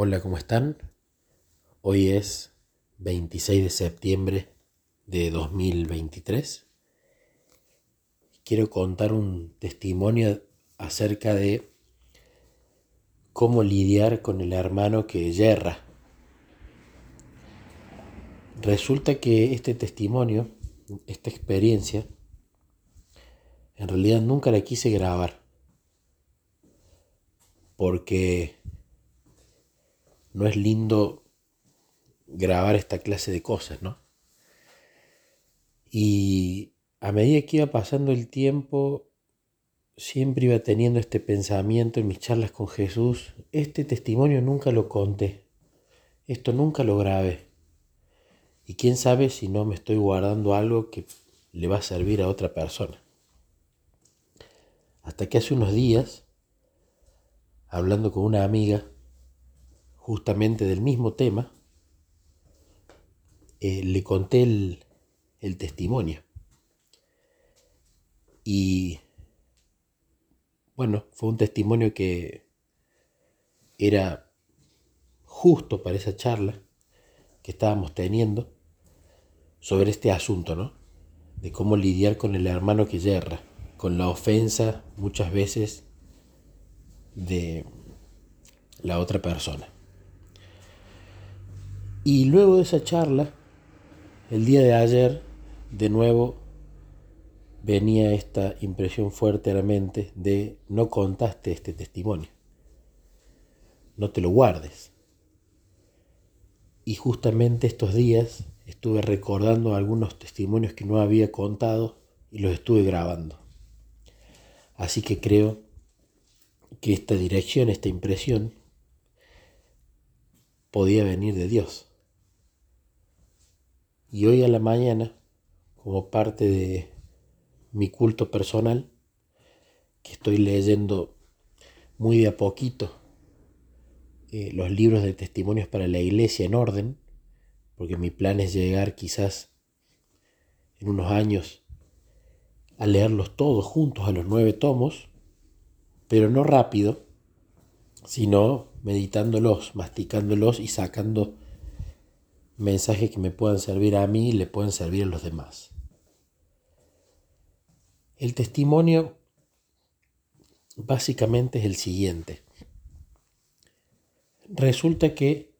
Hola, ¿cómo están? Hoy es 26 de septiembre de 2023. Quiero contar un testimonio acerca de cómo lidiar con el hermano que yerra. Resulta que este testimonio, esta experiencia, en realidad nunca la quise grabar porque no es lindo grabar esta clase de cosas, ¿no? Y a medida que iba pasando el tiempo, siempre iba teniendo este pensamiento en mis charlas con Jesús, este testimonio nunca lo conté, esto nunca lo grabé. Y quién sabe si no me estoy guardando algo que le va a servir a otra persona. Hasta que hace unos días, hablando con una amiga, justamente del mismo tema, eh, le conté el, testimonio. Y bueno, fue un testimonio que era justo para esa charla que estábamos teniendo sobre este asunto, ¿no? De cómo lidiar con el hermano que yerra, con la ofensa muchas veces de la otra persona. Y luego de esa charla, el día de ayer, de nuevo venía esta impresión fuerte a la mente de no contaste este testimonio, no te lo guardes. Y justamente estos días estuve recordando algunos testimonios que no había contado y los estuve grabando. Así que creo que esta dirección, esta impresión, podía venir de Dios. Y hoy a la mañana, como parte de mi culto personal, que estoy leyendo muy de a poquito eh, los libros de testimonios para la iglesia en orden, porque mi plan es llegar quizás en unos años a leerlos todos juntos a los nueve tomos, pero no rápido, sino meditándolos, masticándolos y sacando mensajes que me puedan servir a mí y le pueden servir a los demás. El testimonio básicamente es el siguiente. Resulta que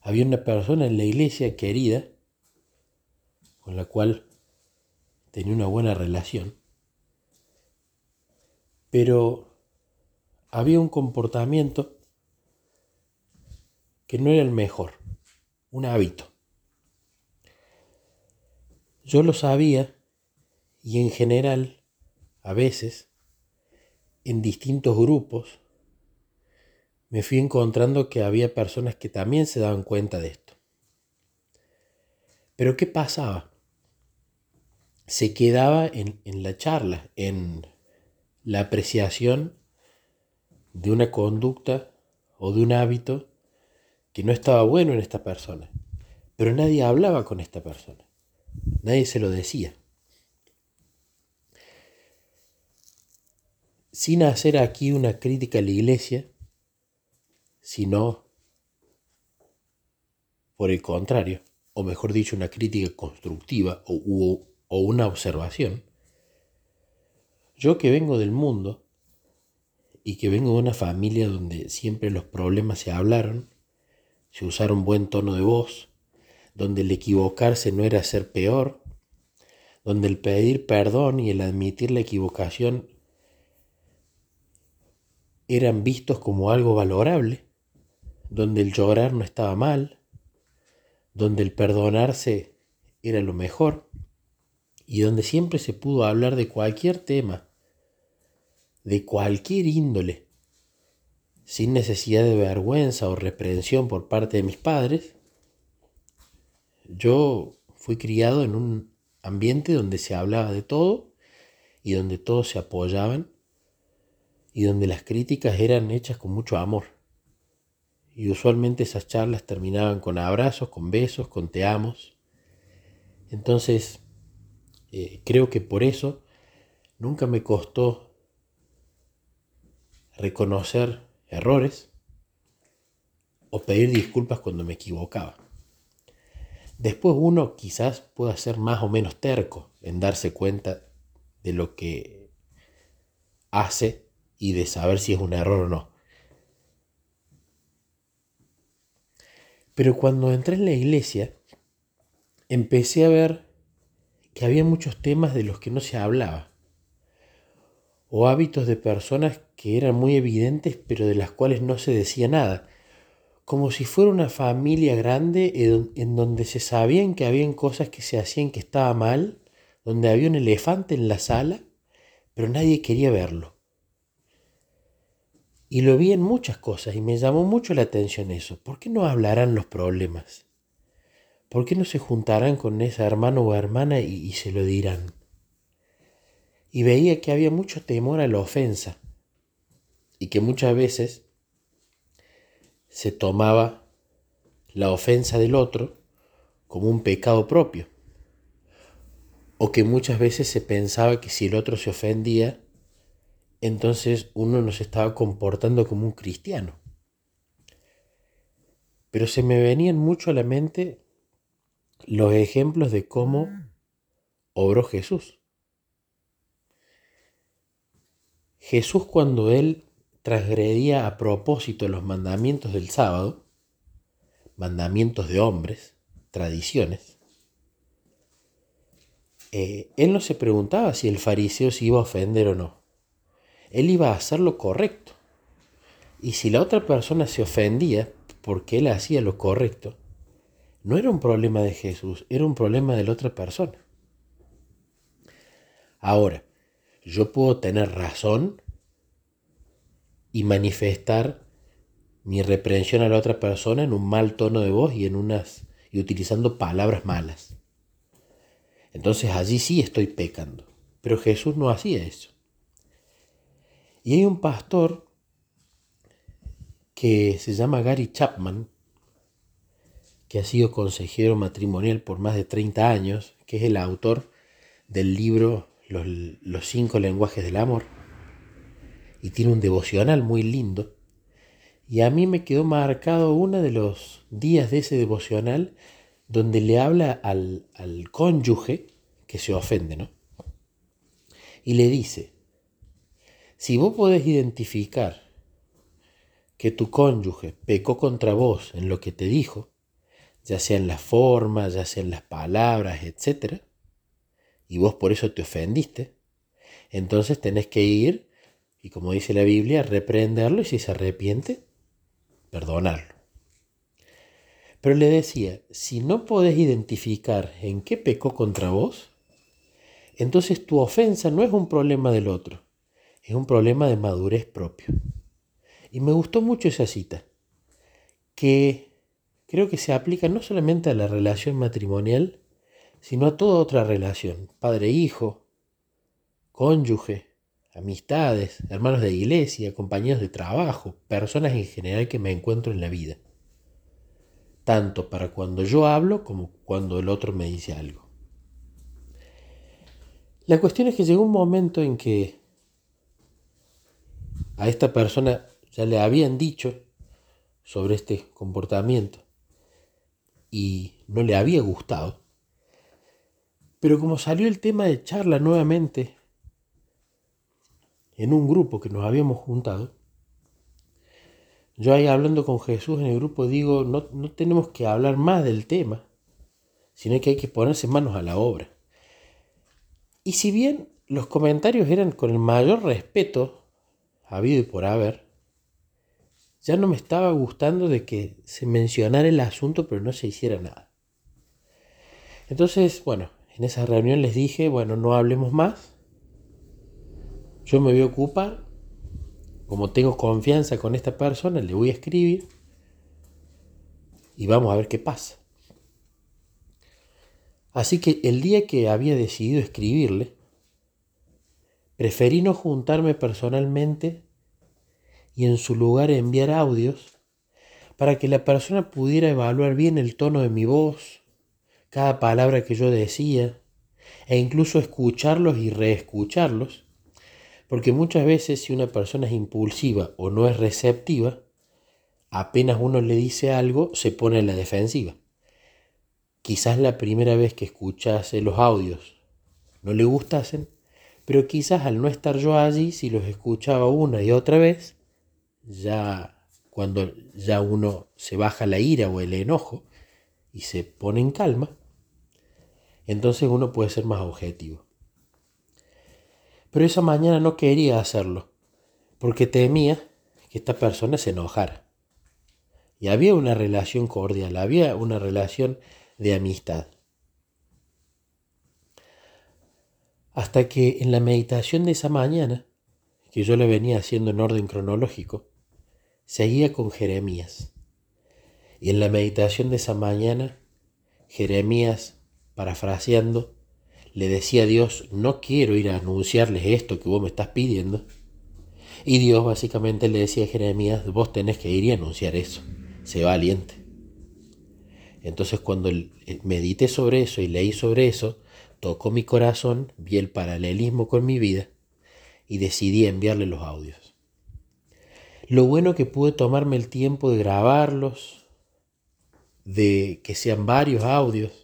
había una persona en la iglesia querida con la cual tenía una buena relación, pero había un comportamiento que no era el mejor un hábito. Yo lo sabía y en general, a veces, en distintos grupos, me fui encontrando que había personas que también se daban cuenta de esto. Pero ¿qué pasaba? Se quedaba en, en la charla, en la apreciación de una conducta o de un hábito que no estaba bueno en esta persona. Pero nadie hablaba con esta persona. Nadie se lo decía. Sin hacer aquí una crítica a la iglesia, sino por el contrario, o mejor dicho, una crítica constructiva o, o una observación. Yo que vengo del mundo y que vengo de una familia donde siempre los problemas se hablaron, se usara un buen tono de voz, donde el equivocarse no era ser peor, donde el pedir perdón y el admitir la equivocación eran vistos como algo valorable, donde el llorar no estaba mal, donde el perdonarse era lo mejor, y donde siempre se pudo hablar de cualquier tema, de cualquier índole, sin necesidad de vergüenza o reprensión por parte de mis padres, yo fui criado en un ambiente donde se hablaba de todo y donde todos se apoyaban y donde las críticas eran hechas con mucho amor. Y usualmente esas charlas terminaban con abrazos, con besos, con te amos. Entonces, eh, creo que por eso nunca me costó reconocer errores, o pedir disculpas cuando me equivocaba. Después uno quizás pueda ser más o menos terco en darse cuenta de lo que hace y de saber si es un error o no. Pero cuando entré en la iglesia, empecé a ver que había muchos temas de los que no se hablaba, o hábitos de personas que eran muy evidentes pero de las cuales no se decía nada, como si fuera una familia grande en donde se sabían que habían cosas que se hacían que estaba mal, donde había un elefante en la sala, pero nadie quería verlo. Y lo vi en muchas cosas y me llamó mucho la atención eso. ¿Por qué no hablarán los problemas? ¿Por qué no se juntarán con esa hermano o hermana y, se lo dirán? Y veía que había mucho temor a la ofensa y que muchas veces se tomaba la ofensa del otro como un pecado propio. O que muchas veces se pensaba que si el otro se ofendía, entonces uno no se estaba comportando como un cristiano. Pero se me venían mucho a la mente los ejemplos de cómo obró Jesús. Jesús cuando él transgredía a propósito los mandamientos del sábado, mandamientos de hombres, tradiciones, eh, él no se preguntaba si el fariseo se iba a ofender o no él iba a hacer lo correcto. Y si la otra persona se ofendía porque él hacía lo correcto, no era un problema de Jesús, era un problema de la otra persona. Ahora, yo puedo tener razón y manifestar mi reprensión a la otra persona en un mal tono de voz y en unas y utilizando palabras malas. Entonces allí sí estoy pecando. Pero Jesús no hacía eso. Y hay un pastor que se llama Gary Chapman, que ha sido consejero matrimonial por más de 30 años, que es el autor del libro Los, cinco lenguajes del amor, y tiene un devocional muy lindo. Y a mí me quedó marcado uno de los días de ese devocional donde le habla al, al cónyuge que se ofende, ¿no? Y le dice, si vos podés identificar que tu cónyuge pecó contra vos en lo que te dijo, ya sea en la forma, ya sea en las palabras, etc., y vos por eso te ofendiste, entonces tenés que ir y como dice la Biblia, reprenderlo y si se arrepiente, perdonarlo. Pero le decía, si no podés identificar en qué pecó contra vos, entonces tu ofensa no es un problema del otro, es un problema de madurez propio. Y me gustó mucho esa cita, que creo que se aplica no solamente a la relación matrimonial, sino a toda otra relación, padre-hijo, cónyuge, amistades, hermanos de iglesia, compañeros de trabajo, personas en general que me encuentro en la vida. Tanto para cuando yo hablo como cuando el otro me dice algo. La cuestión es que llegó un momento en que a esta persona ya le habían dicho sobre este comportamiento y no le había gustado. Pero como salió el tema de charla nuevamente en un grupo que nos habíamos juntado, yo ahí hablando con Jesús en el grupo digo, no, no tenemos que hablar más del tema, sino que hay que ponerse manos a la obra. Y si bien los comentarios eran con el mayor respeto habido y por haber, ya no me estaba gustando de que se mencionara el asunto pero no se hiciera nada. Entonces, bueno, en esa reunión les dije, bueno, no hablemos más, yo me voy a ocupar, como tengo confianza con esta persona, le voy a escribir y vamos a ver qué pasa. Así que el día que había decidido escribirle, Preferí no juntarme personalmente y en su lugar enviar audios para que la persona pudiera evaluar bien el tono de mi voz, cada palabra que yo decía, e incluso escucharlos y reescucharlos, porque muchas veces si una persona es impulsiva o no es receptiva, apenas uno le dice algo, se pone en la defensiva. Quizás la primera vez que escuchase los audios no le gustasen, pero quizás al no estar yo allí, si los escuchaba una y otra vez, ya cuando ya uno se baja la ira o el enojo y se pone en calma, entonces uno puede ser más objetivo. Pero esa mañana no quería hacerlo, porque temía que esta persona se enojara. Y había una relación cordial, había una relación de amistad. Hasta que en la meditación de esa mañana, que yo le venía haciendo en orden cronológico, seguía con Jeremías. Y en la meditación de esa mañana, Jeremías, parafraseando, le decía a Dios, no quiero ir a anunciarles esto que vos me estás pidiendo. Y Dios básicamente le decía a Jeremías, vos tenés que ir y anunciar eso, sé valiente. Entonces cuando medité sobre eso y leí sobre eso, tocó mi corazón, vi el paralelismo con mi vida y decidí enviarle los audios. Lo bueno que pude tomarme el tiempo de grabarlos, de que sean varios audios,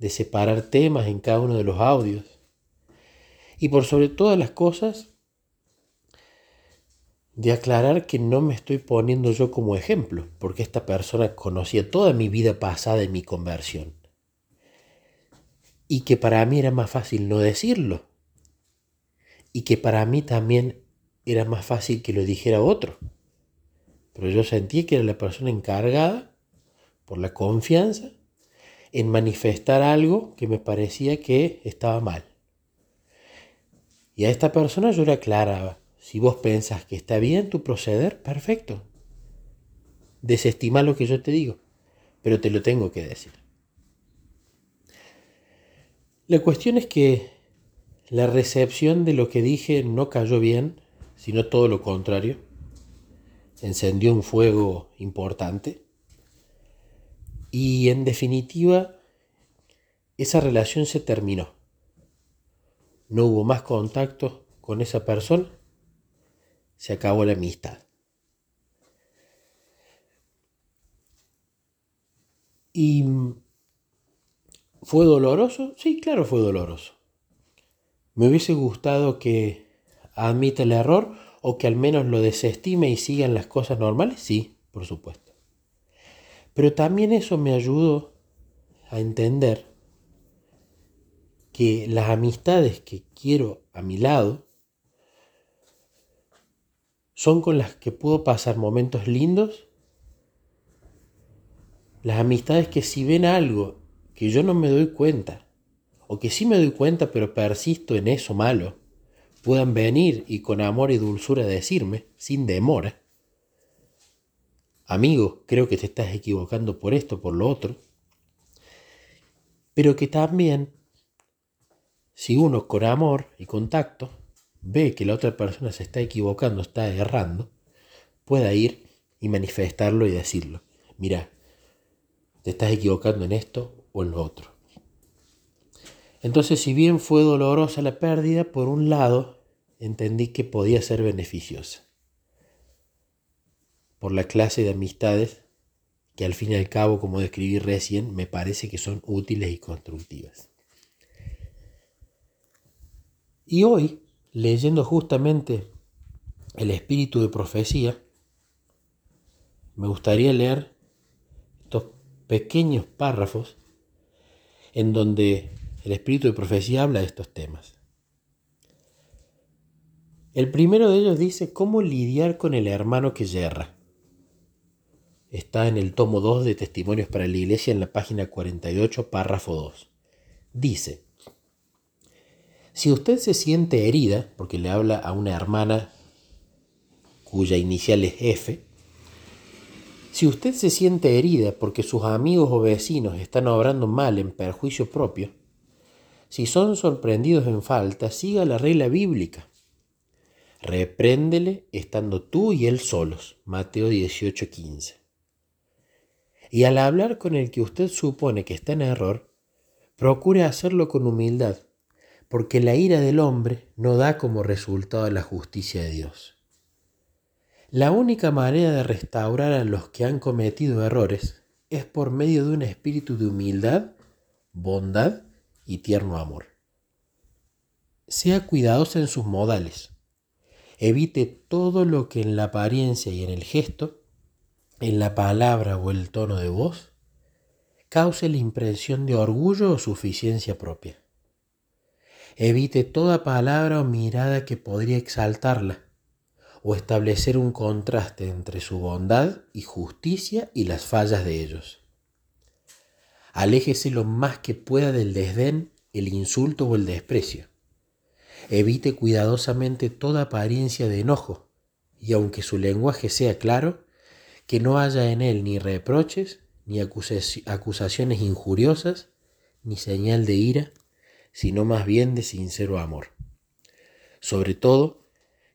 de separar temas en cada uno de los audios. Y por sobre todas las cosas, de aclarar que no me estoy poniendo yo como ejemplo, porque esta persona conocía toda mi vida pasada en mi conversión. Y que para mí era más fácil no decirlo. Y que para mí también era más fácil que lo dijera otro. Pero yo sentí que era la persona encargada, por la confianza, en manifestar algo que me parecía que estaba mal. Y a esta persona yo le aclaraba, si vos pensás que está bien tu proceder, perfecto. Desestima lo que yo te digo, pero te lo tengo que decir. La cuestión es que la recepción de lo que dije no cayó bien, sino todo lo contrario. Encendió un fuego importante y en definitiva, esa relación se terminó. No hubo más contacto con esa persona. Se acabó la amistad. ¿Y fue doloroso? Sí, claro, fue doloroso. Me hubiese gustado que admita el error o que al menos lo desestime y sigan las cosas normales. Sí, por supuesto. Pero también eso me ayudó a entender que las amistades que quiero a mi lado son con las que puedo pasar momentos lindos. Las amistades que si ven algo que yo no me doy cuenta, o que sí me doy cuenta pero persisto en eso malo, puedan venir y con amor y dulzura decirme, sin demora, amigo, creo que te estás equivocando por esto, por lo otro. Pero que también, si uno con amor y contacto ve que la otra persona se está equivocando, está errando, pueda ir y manifestarlo y decirlo. Mira, te estás equivocando en esto o en lo otro. Entonces, si bien fue dolorosa la pérdida, por un lado, entendí que podía ser beneficiosa por la clase de amistades que al fin y al cabo, como describí recién, me parece que son útiles y constructivas. Y hoy, leyendo justamente el espíritu de profecía, me gustaría leer estos pequeños párrafos en donde el espíritu de profecía habla de estos temas. El primero de ellos dice cómo lidiar con el hermano que yerra está en el tomo 2 de Testimonios para la Iglesia en la página 48, párrafo 2. Dice, si usted se siente herida, porque le habla a una hermana cuya inicial es F, si usted se siente herida porque sus amigos o vecinos están obrando mal en perjuicio propio, si son sorprendidos en falta, siga la regla bíblica. Repréndele estando tú y él solos. Mateo 18:15. Y al hablar con el que usted supone que está en error, procure hacerlo con humildad, porque la ira del hombre no da como resultado la justicia de Dios. La única manera de restaurar a los que han cometido errores es por medio de un espíritu de humildad, bondad y tierno amor. Sea cuidadoso en sus modales. Evite todo lo que en la apariencia y en el gesto, en la palabra o el tono de voz, cause la impresión de orgullo o suficiencia propia. Evite toda palabra o mirada que podría exaltarla o establecer un contraste entre su bondad y justicia y las fallas de ellos. Aléjese lo más que pueda del desdén, el insulto o el desprecio. Evite cuidadosamente toda apariencia de enojo, y aunque su lenguaje sea claro, que no haya en él ni reproches, ni acusaciones injuriosas, ni señal de ira, sino más bien de sincero amor. Sobre todo,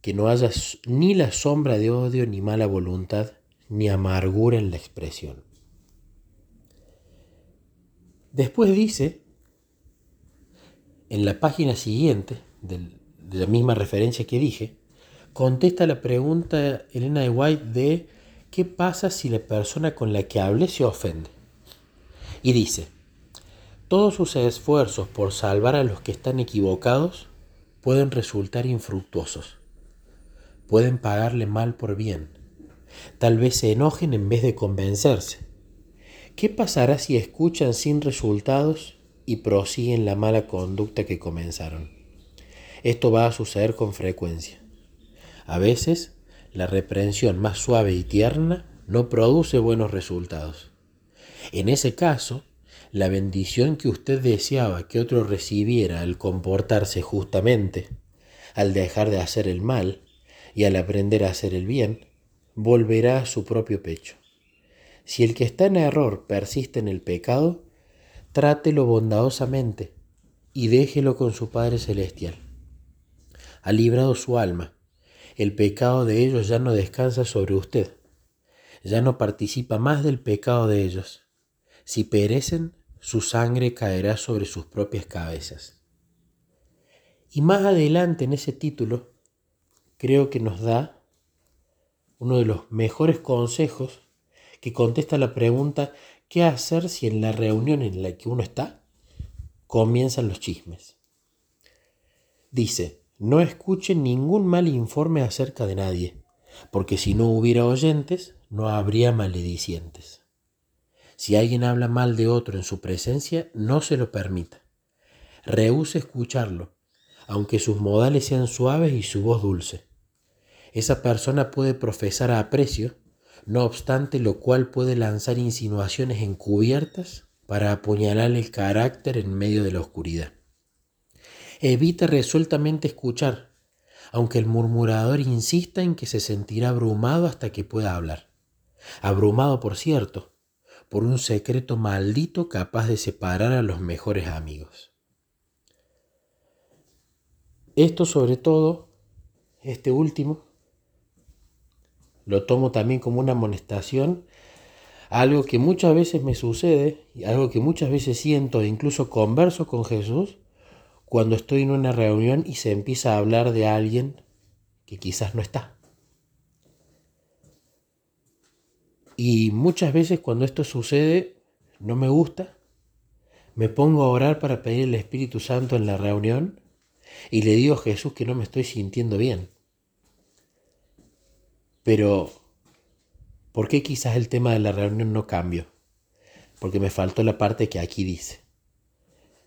que no haya ni la sombra de odio, ni mala voluntad, ni amargura en la expresión. Después dice, en la página siguiente, de la misma referencia que dije, contesta la pregunta Elena de White de qué pasa si la persona con la que hable se ofende. Y dice, todos sus esfuerzos por salvar a los que están equivocados pueden resultar infructuosos pueden pagarle mal por bien. Tal vez se enojen en vez de convencerse. ¿Qué pasará si escuchan sin resultados y prosiguen la mala conducta que comenzaron? Esto va a suceder con frecuencia. A veces, la reprensión más suave y tierna no produce buenos resultados. En ese caso, la bendición que usted deseaba que otro recibiera al comportarse justamente, al dejar de hacer el mal, y al aprender a hacer el bien, volverá a su propio pecho. Si el que está en error persiste en el pecado, trátelo bondadosamente y déjelo con su Padre Celestial. Ha librado su alma. El pecado de ellos ya no descansa sobre usted. Ya no participa más del pecado de ellos. Si perecen, su sangre caerá sobre sus propias cabezas. Y más adelante en ese título creo que nos da uno de los mejores consejos que contesta la pregunta ¿qué hacer si en la reunión en la que uno está comienzan los chismes? Dice, no escuchen ningún mal informe acerca de nadie, porque si no hubiera oyentes, no habría maledicientes. Si alguien habla mal de otro en su presencia, no se lo permita. Rehúse escucharlo, aunque sus modales sean suaves y su voz dulce esa persona puede profesar aprecio, no obstante lo cual puede lanzar insinuaciones encubiertas para apuñalar el carácter en medio de la oscuridad. Evita resueltamente escuchar, aunque el murmurador insista en que se sentirá abrumado hasta que pueda hablar. Abrumado, por cierto, por un secreto maldito capaz de separar a los mejores amigos. Esto sobre todo, este último, lo tomo también como una amonestación, algo que muchas veces me sucede algo que muchas veces siento e incluso converso con Jesús cuando estoy en una reunión y se empieza a hablar de alguien que quizás no está. Y muchas veces cuando esto sucede no me gusta, me pongo a orar para pedir el Espíritu Santo en la reunión y le digo a Jesús que no me estoy sintiendo bien. Pero, ¿por qué quizás el tema de la reunión no cambió? Porque me faltó la parte que aquí dice,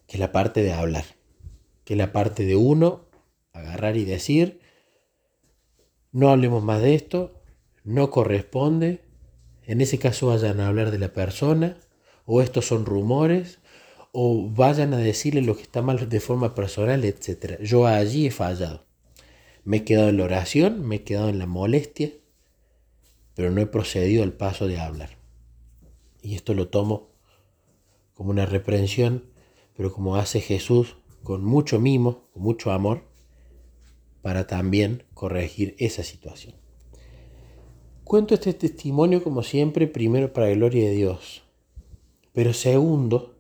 que es la parte de hablar, que la parte de uno, agarrar y decir, no hablemos más de esto, no corresponde, en ese caso vayan a hablar de la persona, o estos son rumores, o vayan a decirle lo que está mal de forma personal, etc. Yo allí he fallado. Me he quedado en la oración, me he quedado en la molestia, pero no he procedido al paso de hablar. Y esto lo tomo como una reprensión, pero como hace Jesús con mucho mimo, con mucho amor, para también corregir esa situación. Cuento este testimonio como siempre, primero para la gloria de Dios, pero segundo,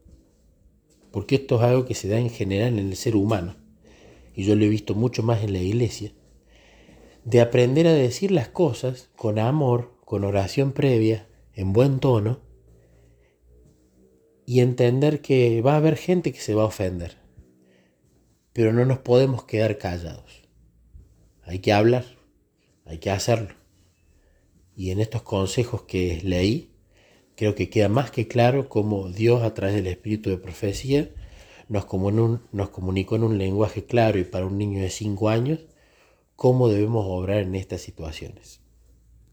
porque esto es algo que se da en general en el ser humano, y yo lo he visto mucho más en la iglesia, de aprender a decir las cosas con amor, con oración previa, en buen tono, y entender que va a haber gente que se va a ofender, pero no nos podemos quedar callados. Hay que hablar, hay que hacerlo. Y en estos consejos que leí, creo que queda más que claro cómo Dios a través del espíritu de profecía nos, nos comunicó en un lenguaje claro y para un niño de 5 años cómo debemos obrar en estas situaciones.